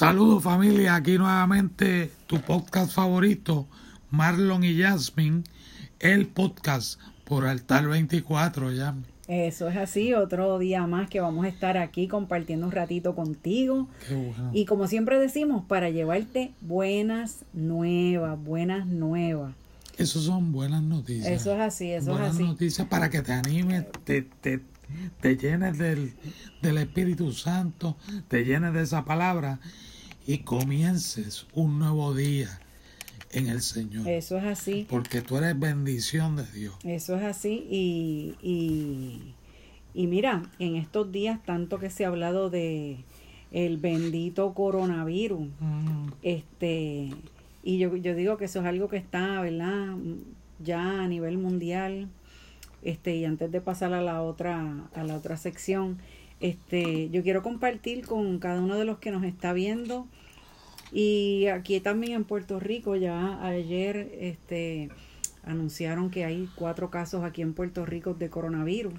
Saludos familia, aquí nuevamente tu podcast favorito, Marlon y Jasmine, el podcast por Altar 24, ya. Eso es así, otro día más que vamos a estar aquí compartiendo un ratito contigo. Qué bueno. Y como siempre decimos, para llevarte buenas nuevas, buenas nuevas. Eso son buenas noticias. Eso es así, eso buenas es así. noticias para que te animes, te, te, te llenes del, del Espíritu Santo, te llenes de esa palabra y comiences un nuevo día en el Señor. Eso es así. Porque tú eres bendición de Dios. Eso es así y, y, y mira, en estos días tanto que se ha hablado de el bendito coronavirus, Mm, este y yo, yo digo que eso es algo que está, ¿verdad? Ya a nivel mundial. Este, y antes de pasar a la otra a la otra sección, este, yo quiero compartir con cada uno de los que nos está viendo y aquí también en Puerto Rico ya ayer este anunciaron que hay cuatro casos aquí en Puerto Rico de coronavirus.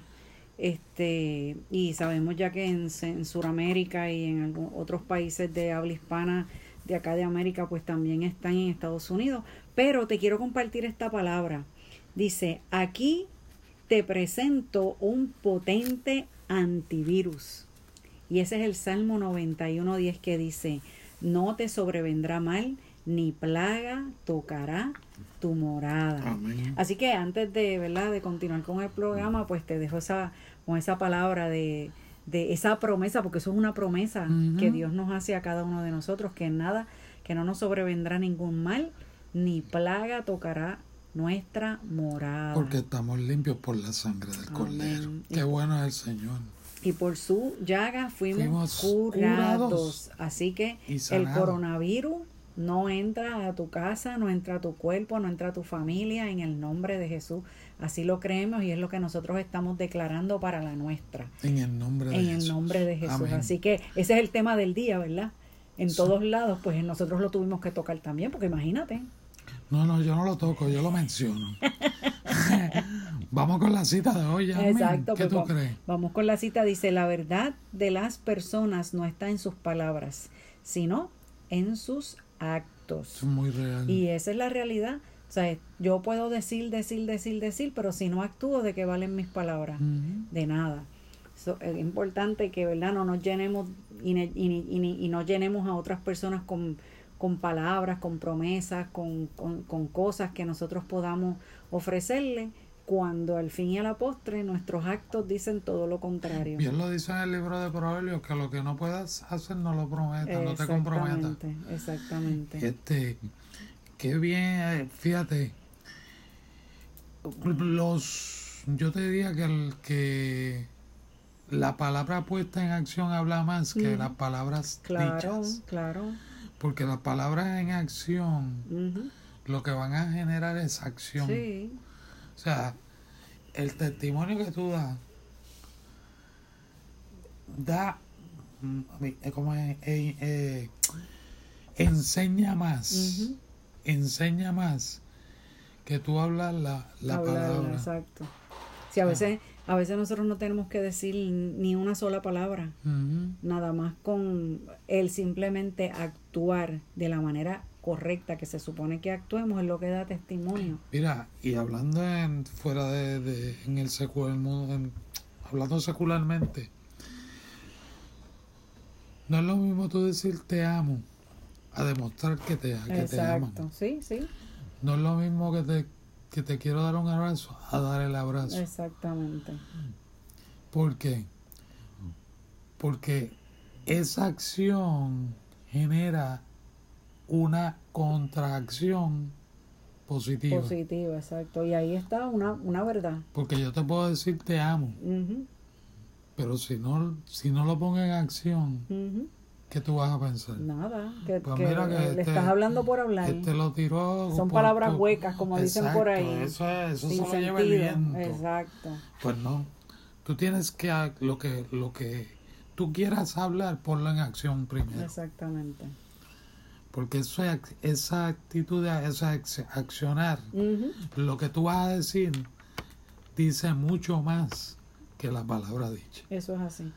Este, y sabemos ya que en, en Sudamérica y en otros países de habla hispana de acá de América, pues también están en Estados Unidos. Pero te quiero compartir esta palabra. Dice, aquí te presento un potente antivirus. Y ese es el Salmo 91.10 que dice, no te sobrevendrá mal, ni plaga tocará tu morada. Amén. Así que antes de, ¿verdad? de continuar con el programa, pues te dejo esa, con esa palabra de, de esa promesa, porque eso es una promesa que Dios nos hace a cada uno de nosotros, que nada, que no nos sobrevendrá ningún mal, ni plaga tocará nuestra morada. Porque estamos limpios por la sangre del Amén. Cordero. Qué bueno es el Señor. y por su llaga fuimos, Fuimos curados. curados Así que el coronavirus no entra a tu casa, no entra a tu cuerpo, no entra a tu familia en el nombre de Jesús. Así lo creemos y es lo que nosotros estamos declarando para la nuestra, En el nombre de en Jesús. el nombre de Jesús. Amén. Así que ese es el tema del día, ¿verdad? En Sí. todos lados, pues nosotros lo tuvimos que tocar también, porque imagínate. No, no, yo no lo toco, yo lo menciono. Vamos con la cita de hoy. Exacto. ¿Qué pues tú va- crees? Vamos con la cita. Dice, la verdad de las personas no está en sus palabras, sino en sus actos. Es muy real. Y esa es la realidad. O sea, yo puedo decir, decir, decir, decir, pero si no actúo, ¿de qué valen mis palabras? De nada. So, es importante que, ¿verdad? No nos llenemos y no llenemos a otras personas con, con palabras, con promesas, con, con, con cosas que nosotros podamos ofrecerle, cuando al fin y a la postre nuestros actos dicen todo lo contrario. Bien lo dice en el libro de Proverbios, que lo que no puedas hacer no lo prometas, no te comprometas. Exactamente, exactamente. Este, qué bien, eh, fíjate, los, yo te diría que, el, que la palabra puesta en acción habla más que las palabras Claro, dichas, claro. Porque las palabras en acción lo que van a generar es acción. Sí, O sea, el testimonio que tú das da mm, eh, como es? Eh, eh, enseña más enseña más que tú hablas la, la hablarla, palabra. exacto. Sí, a veces, a veces nosotros no tenemos que decir ni una sola palabra, nada más con el simplemente actuar de la manera correcta que se supone que actuemos es lo que da testimonio. mira y hablando en, fuera de, de- en el secular mundo en- hablando secularmente no es lo mismo tú decir te amo a demostrar que te, que te aman Exacto, sí, sí, No es lo mismo que te, que te quiero dar un abrazo a dar el abrazo. exactamente. ¿Por qué? Porque esa acción genera una contracción positiva. Positivo, exacto. Y ahí está una, una verdad. Porque yo te puedo decir te amo, pero si no, si no lo pongo en acción, ujú. ¿Qué tú vas a pensar? Nada, que, Pues que mira que le este- estás hablando por hablar. Este lo tiró. Son por- palabras huecas, como dicen por ahí. Eso, es, eso sin se lo lleva el viento. Exacto. Pues no. Tú tienes que lo que lo que tú quieras hablar, ponlo en acción primero. Exactamente. Porque eso es esa actitud, esa ac- accionar, lo que tú vas a decir, dice mucho más que la palabra dicha. Eso es así.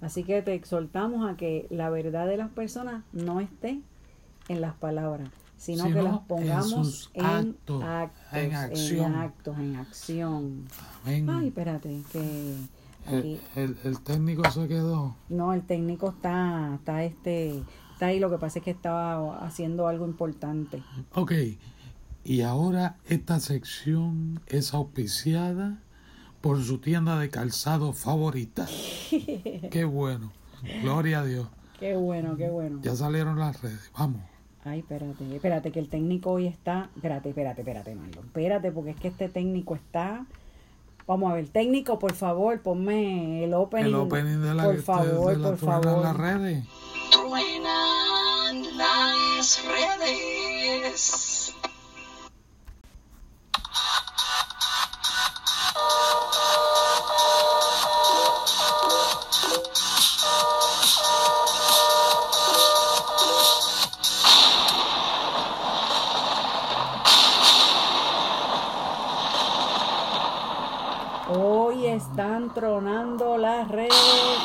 Así que te exhortamos a que la verdad de las personas no esté en las palabras, sino, Sino que las pongamos en, actos, actos, en acción. en actos, en acción. Amén. Ay, espérate, que el, el técnico se quedó. no, el técnico está, está este, está ahí. Lo que pasa es que estaba haciendo algo importante. Ok. Y ahora esta sección es auspiciada por su tienda de calzado favorita. Qué bueno. Gloria a Dios. Qué bueno, qué bueno. Ya salieron las redes. Vamos. Ay, espérate, espérate, que el técnico hoy está. Espérate, espérate, espérate, Marlon. Espérate, porque es que este técnico está. Vamos a ver, técnico, por favor, ponme el opening. El opening de la, Por favor, de la por en las favor. redes. Truenan las redes. Están tronando las redes.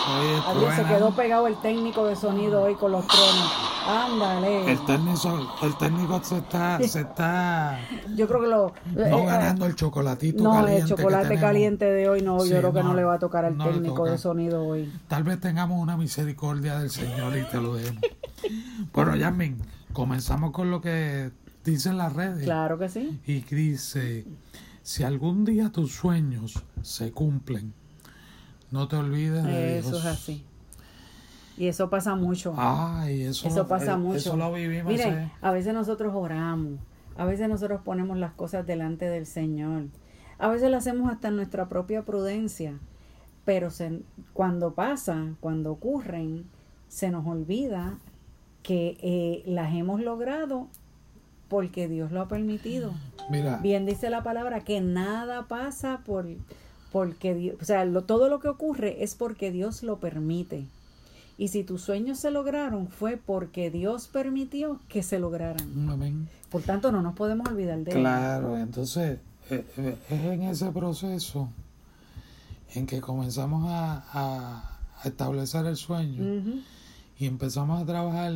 Adiós, se quedó pegado el técnico de sonido hoy con los tronos. Ándale. El técnico, el técnico se está, se está Yo creo que lo. no eh, ganando el chocolatito no, caliente. el chocolate caliente de hoy no, Sí, yo creo que no, le va a tocar al no técnico de sonido hoy. Tal vez tengamos una misericordia del Señor y te lo demos. bueno, Yasmin, comenzamos con lo que dicen las redes. Claro que sí. Y dice, si algún día tus sueños se cumplen, no te olvides de Eso Dios. es así. Y eso pasa mucho. Ay, eso, Eso pasa eh, mucho. Eso lo vivimos. Miren, eh. a veces nosotros oramos, a veces nosotros ponemos las cosas delante del Señor, a veces lo hacemos hasta en nuestra propia prudencia, pero se- cuando pasan, cuando ocurren, se nos olvida que eh, las hemos logrado porque Dios lo ha permitido. Mira, Bien dice la palabra que nada pasa por porque Dios, o sea, lo- todo lo que ocurre es porque Dios lo permite. Y si tus sueños se lograron fue porque Dios permitió que se lograran. amén. Por tanto, no nos podemos olvidar de Claro, entonces eh, eh, es en ese proceso en que comenzamos a, a- establecer el sueño él. Y empezamos a trabajar.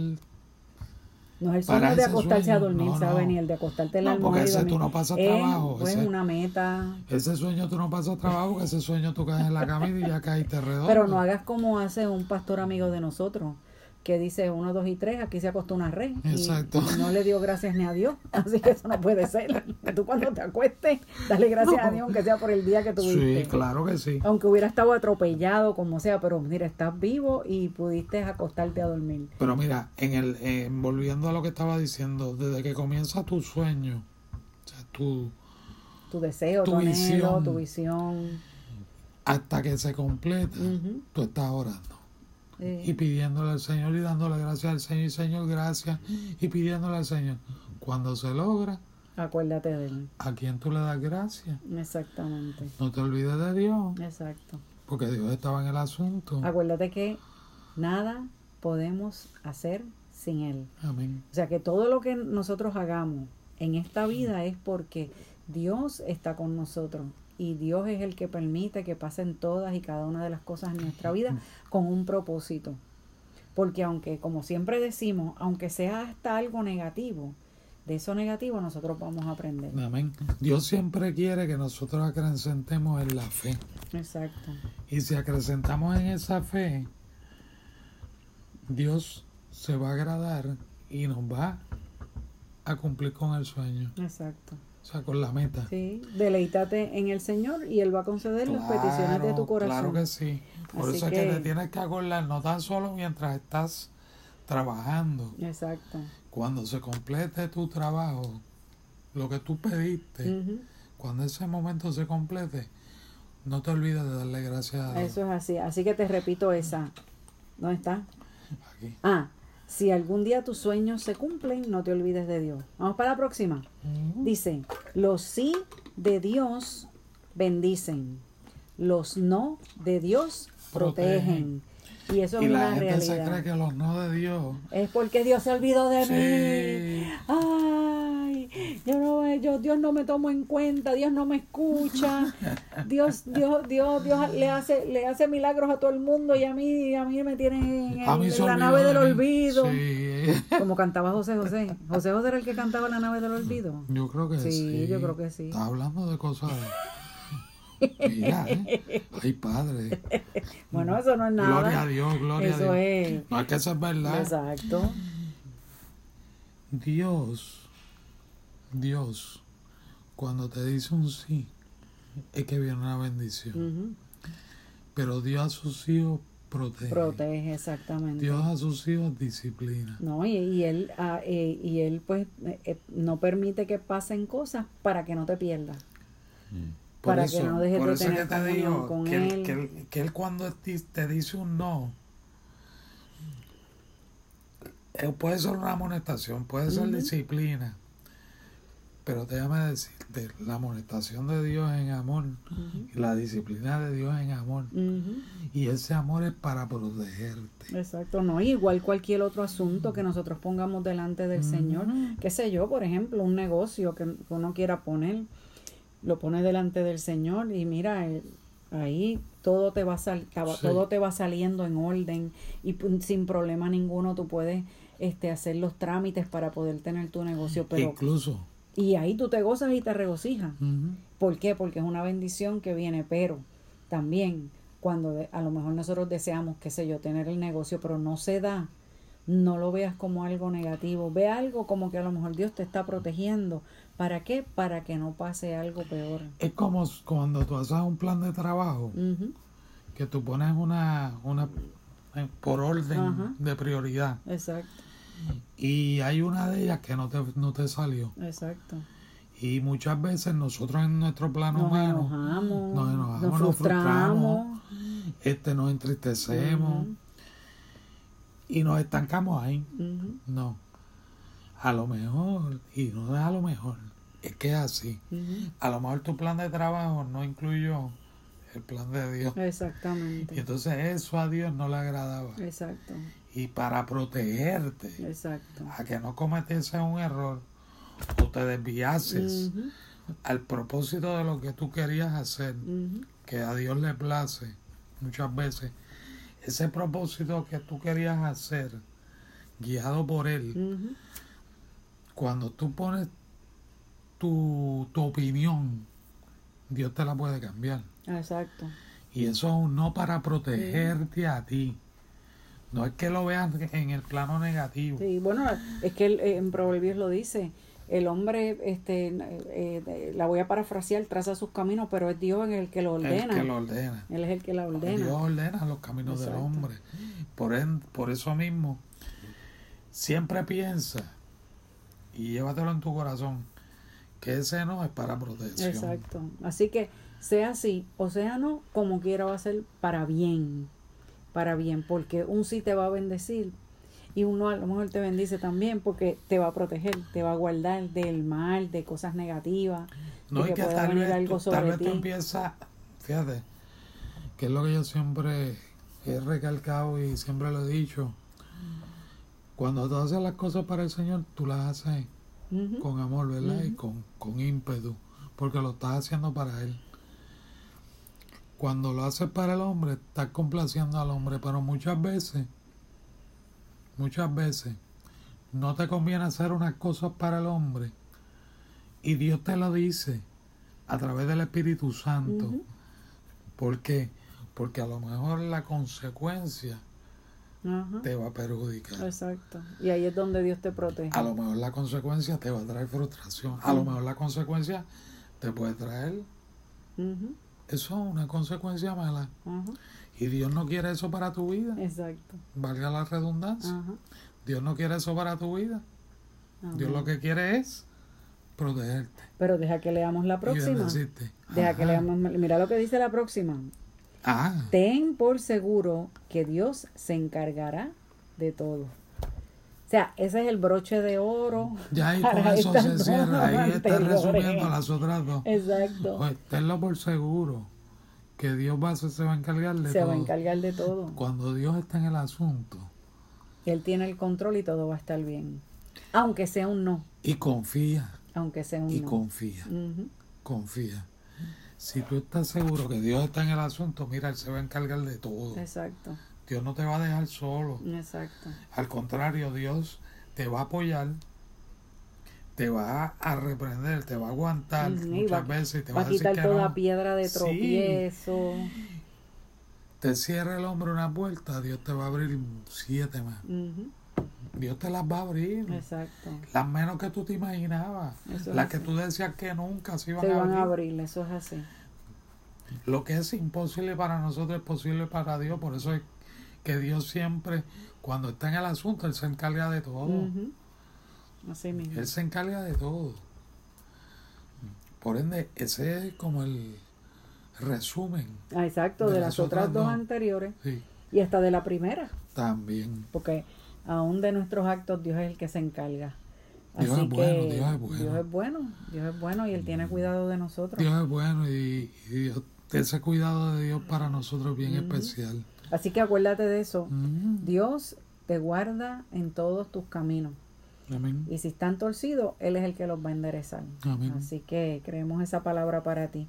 No es el sueño de acostarse a dormir, no, ¿sabe? no. Ni el de acostarte en la No, porque almohada ese tú no pasas Es, trabajo, pues, ese- una meta. Ese sueño tú no pasas trabajo, que ese sueño tú caes en la cama y ya caíste redondo. Pero no hagas como hace un pastor amigo de nosotros, que dice uno, dos y tres, aquí se acostó una red. Exacto. Y, no le dio gracias ni a Dios. Así que eso no puede ser. Tú cuando te acuestes, dale gracias a Dios, aunque sea por el día que tuviste. Sí, claro que sí. Aunque hubiera estado atropellado, como sea, pero mira, estás vivo y pudiste acostarte a dormir. Pero mira, en el en volviendo a lo que estaba diciendo, desde que comienza tu sueño, o sea, tú, Tu deseo, tu, Tu anhelo, visión. tu visión. hasta que se completa, Ujú. tú estás orando. Eh, y pidiéndole al Señor y dándole gracias al Señor y Señor gracias y pidiéndole al Señor cuando se logra acuérdate de él. a quién tú le das gracias Exactamente. no te olvides de Dios Exacto. porque Dios estaba en el asunto Acuérdate que nada podemos hacer sin Él. amén O sea que todo lo que nosotros hagamos en esta vida es porque Dios está con nosotros y Dios es el que permite que pasen todas y cada una de las cosas en nuestra vida con un propósito. Porque aunque, como siempre decimos, aunque sea hasta algo negativo, de eso negativo nosotros vamos a aprender. amén Dios siempre quiere que nosotros acrecentemos en la fe Exacto. y si acrecentamos en esa fe Dios se va a agradar y nos va a cumplir con el sueño Exacto. O sea con la meta Sí, deleítate en el Señor y Él va a conceder las peticiones de tu corazón. Claro que sí. Por Así eso es que que- te tienes que acordar, no tan solo mientras estás trabajando, Exacto. cuando se complete tu trabajo, lo que tú pediste, cuando ese momento se complete, no te olvides de darle gracias a Dios. Eso es así. Así que te repito esa. ¿Dónde está? Aquí. Ah, Si algún día tus sueños se cumplen, no te olvides de Dios. Vamos para la próxima. Dice, los sí de Dios bendicen, los no de Dios protegen. Y eso Y es la una gente se cree realidad. que los no de Dios. Es porque Dios se olvidó de Sí. mí. Ay, yo no, yo, Dios no me tomo en cuenta, Dios no me escucha. Dios, Dios, Dios, Dios le hace, le hace milagros a todo el mundo y a mí, a mí me tienen en, mí la nave de del olvido. Sí. Como cantaba José José. José José era el que cantaba la nave del olvido. Yo creo que sí. Sí, yo creo que sí. Está hablando de cosas. Mira, ¿eh? Ay, padre. Bueno, eso no es nada. Gloria a Dios, gloria Eso a Dios. es. No es que eso es verdad. Exacto. Dios, Dios, cuando te dice un sí, es que viene una bendición. Pero Dios a sus hijos protege. Protege, exactamente. Dios a sus hijos disciplina. No, y, y él, ah, eh, y él pues eh, eh, no permite que pasen cosas para que no te pierdas. Por para eso, que no dejes de tener que te comunión digo con que él, él. que él- que él cuando te dice un no, puede ser una amonestación, puede ser disciplina, pero déjame decirte, la amonestación de Dios en amor la disciplina de Dios en amor, y ese amor es para protegerte. Exacto, no, igual cualquier otro asunto que nosotros pongamos delante del Señor, qué sé yo, por ejemplo, un negocio que uno quiera poner, lo pone delante del Señor y mira, eh, ahí todo te va sal- Sí. todo te va saliendo en orden y sin problema ninguno tú puedes este hacer los trámites para poder tener tu negocio, pero Incluso, y ahí tú te gozas y te regocijas. ¿Por qué? Porque es una bendición que viene, pero también cuando de- a lo mejor nosotros deseamos, qué sé yo, tener el negocio, pero no se da, no lo veas como algo negativo, ve algo como que a lo mejor Dios te está protegiendo. ¿Para qué? Para que no pase algo peor. es como cuando tú haces un plan de trabajo, que tú pones una, una eh, por orden de prioridad. Exacto, Y hay una de ellas que no te, no te salió. exacto. Y muchas veces nosotros en nuestro plano Nos humano enojamos, nos enojamos, nos nos frustramos. este, nos entristecemos y nos estancamos ahí. No. A lo mejor, y no es a lo mejor, es que es así. A lo mejor tu plan de trabajo no incluyó el plan de Dios. Y Exactamente. entonces eso a Dios no le agradaba. Exacto, Y para protegerte, exacto. a que no cometiese un error o te desviases al propósito de lo que tú querías hacer, que a Dios le place muchas veces, ese propósito que tú querías hacer, guiado por Él, cuando tú pones tu, tu opinión, Dios te la puede cambiar. Exacto. Y eso es un no para protegerte a ti. No es que lo veas en el plano negativo. Sí, bueno, es que eh, en Proverbios lo dice, el hombre, este, eh, la voy a parafrasear, traza sus caminos, pero es Dios en el que lo ordena. El que lo ordena. Él es el que la ordena. Dios ordena los caminos del hombre. Por, en- por eso mismo, siempre piensa y llévatelo en tu corazón que ese no es para protección. Exacto. Así que sea así o sea no, como quiera va a ser para bien. Para bien, porque un sí te va a bendecir y uno a lo mejor te bendice también porque te va a proteger, te va a guardar del mal, de cosas negativas, No, de y que que pueda tal venir vez, algo tal vez tú empiezas, fíjate, que es lo que yo siempre he recalcado y siempre lo he dicho. Cuando tú haces las cosas para el Señor, tú las haces con amor, ¿verdad? Y con, con ímpetu, porque lo estás haciendo para Él. Cuando lo haces para el hombre, estás complaciendo al hombre, pero muchas veces, muchas veces, no te conviene hacer unas cosas para el hombre y Dios te lo dice a través del Espíritu Santo. Ujú. ¿Por qué? Porque a lo mejor la consecuencia te va a perjudicar. Exacto. Y ahí es donde Dios te protege. A lo mejor la consecuencia te va a traer frustración. A lo mejor la consecuencia te puede traer. Eso es una consecuencia mala. Y Dios no quiere eso para tu vida. Exacto. Valga la redundancia. Dios no quiere eso para tu vida. Dios lo que quiere es protegerte. Pero deja que leamos la próxima. Deja que leamos. Mira lo que dice la próxima. Ah, Ten por seguro que Dios se encargará de todo. O sea, ese es el broche de oro. Ya ahí con eso se cierra, ahí está resumiendo las otras dos. Exacto. Pues tenlo por seguro que Dios va se va a encargar de Se todo. va a encargar de todo. Cuando Dios está en el asunto Él tiene el control y todo va a estar bien. Aunque sea un no. y confía, Aunque sea un y no. confía, Ujú. confía. Si tú estás seguro que Dios está en el asunto, mira, Él se va a encargar de todo. Exacto. Dios no te va a dejar solo. Exacto. Al contrario, Dios te va a apoyar, te va a reprender, te va a aguantar muchas va- veces te Va va a decir quitar que toda no. piedra de Sí. tropiezo. Te cierra el hombre una puerta, Dios te va a abrir siete más. Dios te las va a abrir. Exacto. Las menos que tú te imaginabas. Eso las así. que tú decías que nunca se iban, Se a, van a abrir. abrir, eso es así. Lo que es imposible para nosotros es posible para Dios. Por eso es que Dios siempre, cuando está en el asunto, Él se encarga de todo. Así mismo. Él se encarga de todo. Por ende, ese es como el resumen. Ah, exacto, de de, las las otras otras dos dos. anteriores Sí, y hasta de la primera, también. porque aún de nuestros actos Dios es el que se encarga. Dios Así es bueno, que Dios es bueno. Dios es bueno, Dios es bueno y Él tiene cuidado de nosotros. Dios es bueno y, y Dios, ese cuidado de Dios para nosotros es bien especial. Así que acuérdate de eso. Mm, Dios te guarda en todos tus caminos. amén. Y si están torcidos, Él es el que los va a enderezar. Amén. Así que creemos esa palabra para ti.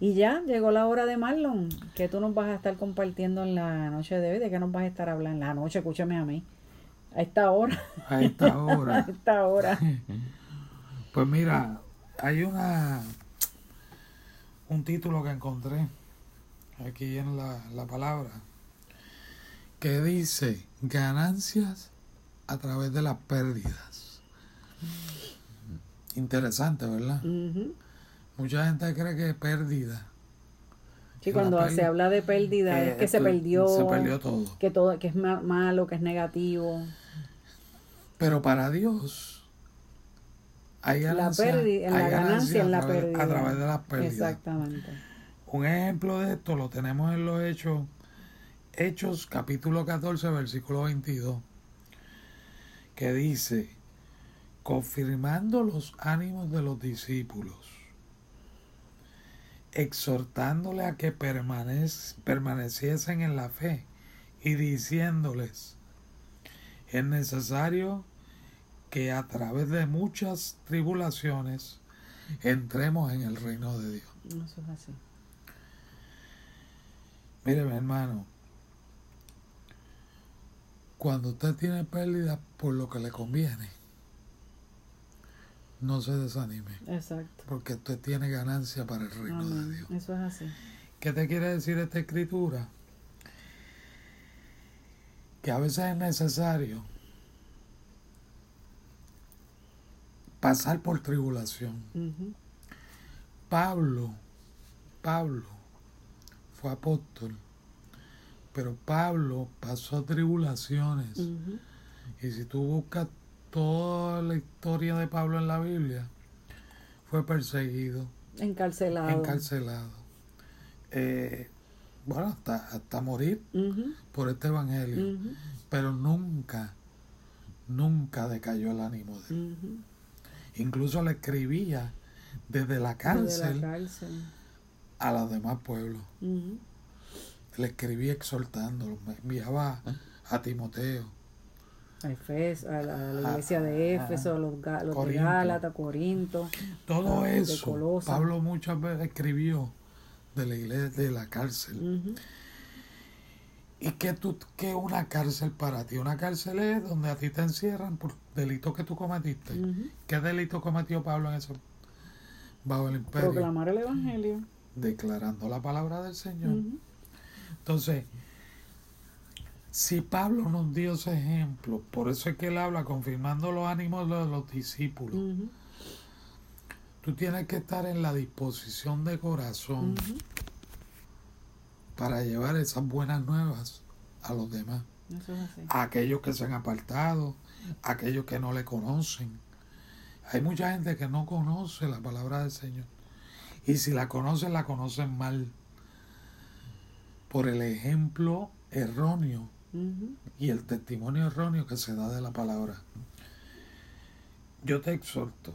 Y ya llegó la hora de Marlon, que tú nos vas a estar compartiendo en la noche de hoy. ¿De qué nos vas a estar hablando? En la noche, escúchame a mí. A esta hora. A esta A hora. esta hora. Pues mira, hay una un título que encontré aquí en la, la palabra que dice ganancias a través de las pérdidas. Interesante, ¿verdad? Mucha gente cree que es pérdida. Sí, cuando se habla de pérdida eh, es que se perdió, Se perdió todo. que todo, que es ma- malo, que es negativo. Pero para Dios hay La ganancia, pérdida, en hay la ganancia, en la a través- pérdida. A través de las pérdidas. Exactamente. Un ejemplo de esto lo tenemos en los Hechos, Hechos capítulo 14, versículo 22, que dice, confirmando los ánimos de los discípulos, exhortándole a que permanec- permaneciesen en la fe y diciéndoles, es necesario que a través de muchas tribulaciones entremos en el reino de Dios. Eso es así. Mire, mi hermano, cuando usted tiene pérdida por lo que le conviene, no se desanime, Exacto. porque usted tiene ganancia para el reino de. Dios. Eso es así. ¿Qué te quiere decir esta escritura? Que a veces es necesario pasar por tribulación. Pablo, Pablo fue apóstol, pero Pablo pasó tribulaciones. Y si tú buscas toda la historia de Pablo en la Biblia, fue perseguido, Encarcelado. encarcelado, eh, bueno, hasta, hasta morir por este evangelio, pero nunca, nunca decayó el ánimo de él. Incluso le escribía desde la Desde cárcel la cárcel. a los demás pueblos. Le escribía exhortándolo, me enviaba a Timoteo. A, Efes- a la, a la iglesia de Éfeso, a los, los de Corinto. Gálatas, Corinto. Todo de eso. Pablo muchas veces escribió de la iglesia, de la cárcel. ¿Y qué, tú, qué una cárcel para ti? Una cárcel es donde a ti te encierran por delitos que tú cometiste. Ujú. ¿Qué delito cometió Pablo en eso? Bajo el imperio. Proclamar el evangelio. Declarando la palabra del Señor. Entonces, si Pablo nos dio ese ejemplo, por eso es que él habla confirmando los ánimos de los discípulos. Tú tienes que estar en la disposición de corazón para llevar esas buenas nuevas a los demás, Eso es así. a aquellos que se han apartado, a aquellos que no le conocen. Hay mucha gente que no conoce la palabra del Señor. Y si la conocen, la conocen mal. Por el ejemplo erróneo y el testimonio erróneo que se da de la palabra. Yo te exhorto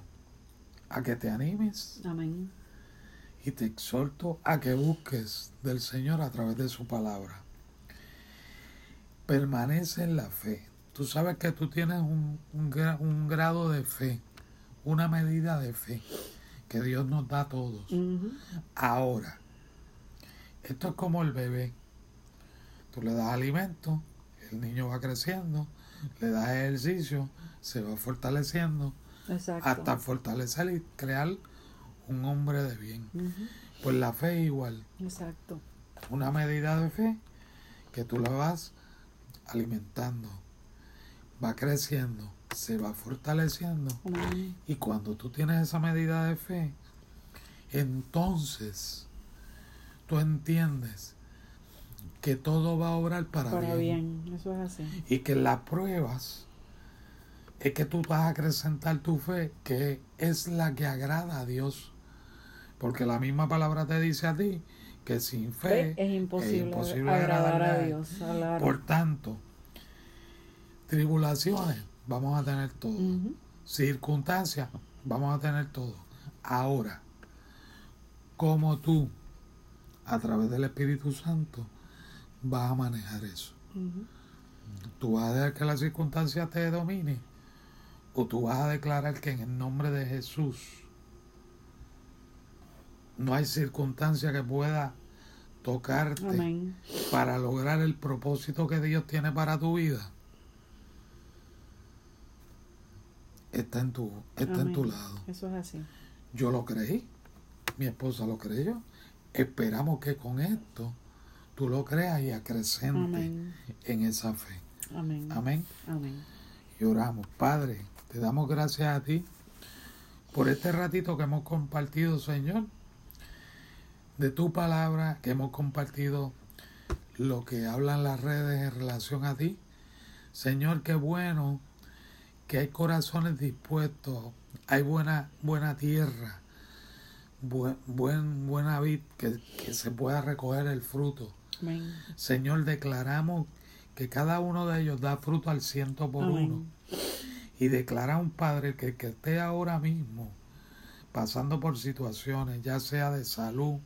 a que te animes Amén. y te exhorto a que busques del Señor a través de su palabra. Permanece en la fe. Tú sabes que tú tienes un, un gra- un grado de fe, una medida de fe que Dios nos da a todos. Ahora, esto es como el bebé. Tú le das alimento, el niño va creciendo, le das ejercicio, se va fortaleciendo Exacto. hasta fortalecer y crear un hombre de bien. Pues la fe es igual, Exacto. una medida de fe que tú la vas alimentando, va creciendo, se va fortaleciendo y cuando tú tienes esa medida de fe, entonces tú entiendes que todo va a obrar para, Para bien. bien. Eso es así. Y que las pruebas es que tú vas a acrecentar tu fe, que es la que agrada a Dios. Porque la misma palabra te dice a ti que sin fe Fe es imposible, imposible agradar a. Dios. Por tanto, tribulaciones vamos a tener todo. Circunstancias vamos a tener todo. Ahora, como tú, a través del Espíritu Santo, vas a manejar eso. ¿Tú vas a dejar que la circunstancia te domine? ¿O tú vas a declarar que en el nombre de Jesús no hay circunstancia que pueda tocarte Amén. para lograr el propósito que Dios tiene para tu vida? Está en tu, está en tu lado. Eso es así. Yo lo creí, mi esposa lo creyó. Esperamos que con esto tú lo creas y acrecente Amén. en esa fe. Amén. Amén. Amén. Y oramos, Padre, te damos gracias a ti por este ratito que hemos compartido, Señor, de tu palabra, que hemos compartido lo que hablan las redes en relación a ti. Señor, qué bueno que hay corazones dispuestos, hay buena, buena tierra, buen, buen, buena vid, que, que se pueda recoger el fruto. Amén. Señor, declaramos que cada uno de ellos da fruto al ciento por Amén. uno. Y declara un Padre que el que esté ahora mismo pasando por situaciones, ya sea de salud,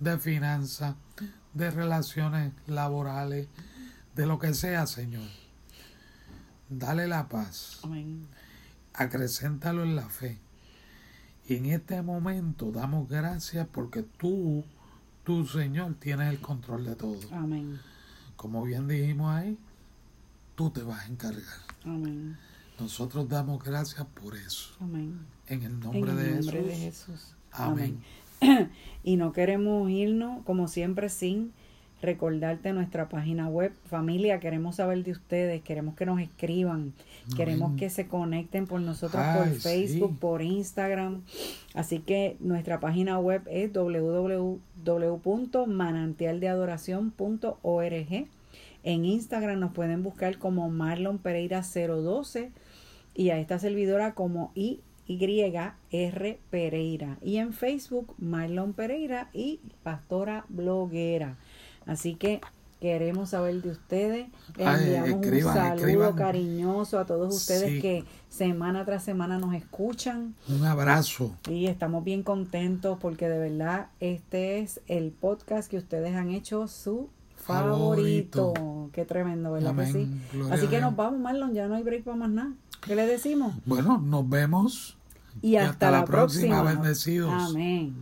de finanzas, de relaciones laborales, de lo que sea, Señor. Dale la paz, Amén. acrecéntalo en la fe. Y en este momento damos gracias porque tú, tú, Señor, tienes el control de todo. Amén. Como bien dijimos ahí, tú te vas a encargar. Amén. Nosotros damos gracias por eso. Amén. En el En nombre, el de, nombre Jesús. de Jesús. Amén. Y no queremos irnos, como siempre, sin recordarte nuestra página web. Familia, queremos saber de ustedes, queremos que nos escriban, queremos que se conecten por nosotros Ay, por Facebook, sí. por Instagram. Así que nuestra página web es www.manantialdeadoración.org. En Instagram nos pueden buscar como Marlon Pereira 012 y a esta servidora como YR Pereira. Y en Facebook, Marlon Pereira y Pastora Bloguera. Así que queremos saber de ustedes. Les Ay, enviamos escriban, un saludo escriban. cariñoso a todos ustedes Sí. que semana tras semana nos escuchan. Un abrazo. Y estamos bien contentos porque de verdad este es el podcast que ustedes han hecho su favorito. Favorito. Qué tremendo, ¿verdad Amén. que sí? Gloria Así que nos vamos, Marlon, ya no hay break para más nada. ¿Qué le decimos? Bueno, nos vemos. Y hasta, hasta la la próxima, próxima. bendecidos. Amén.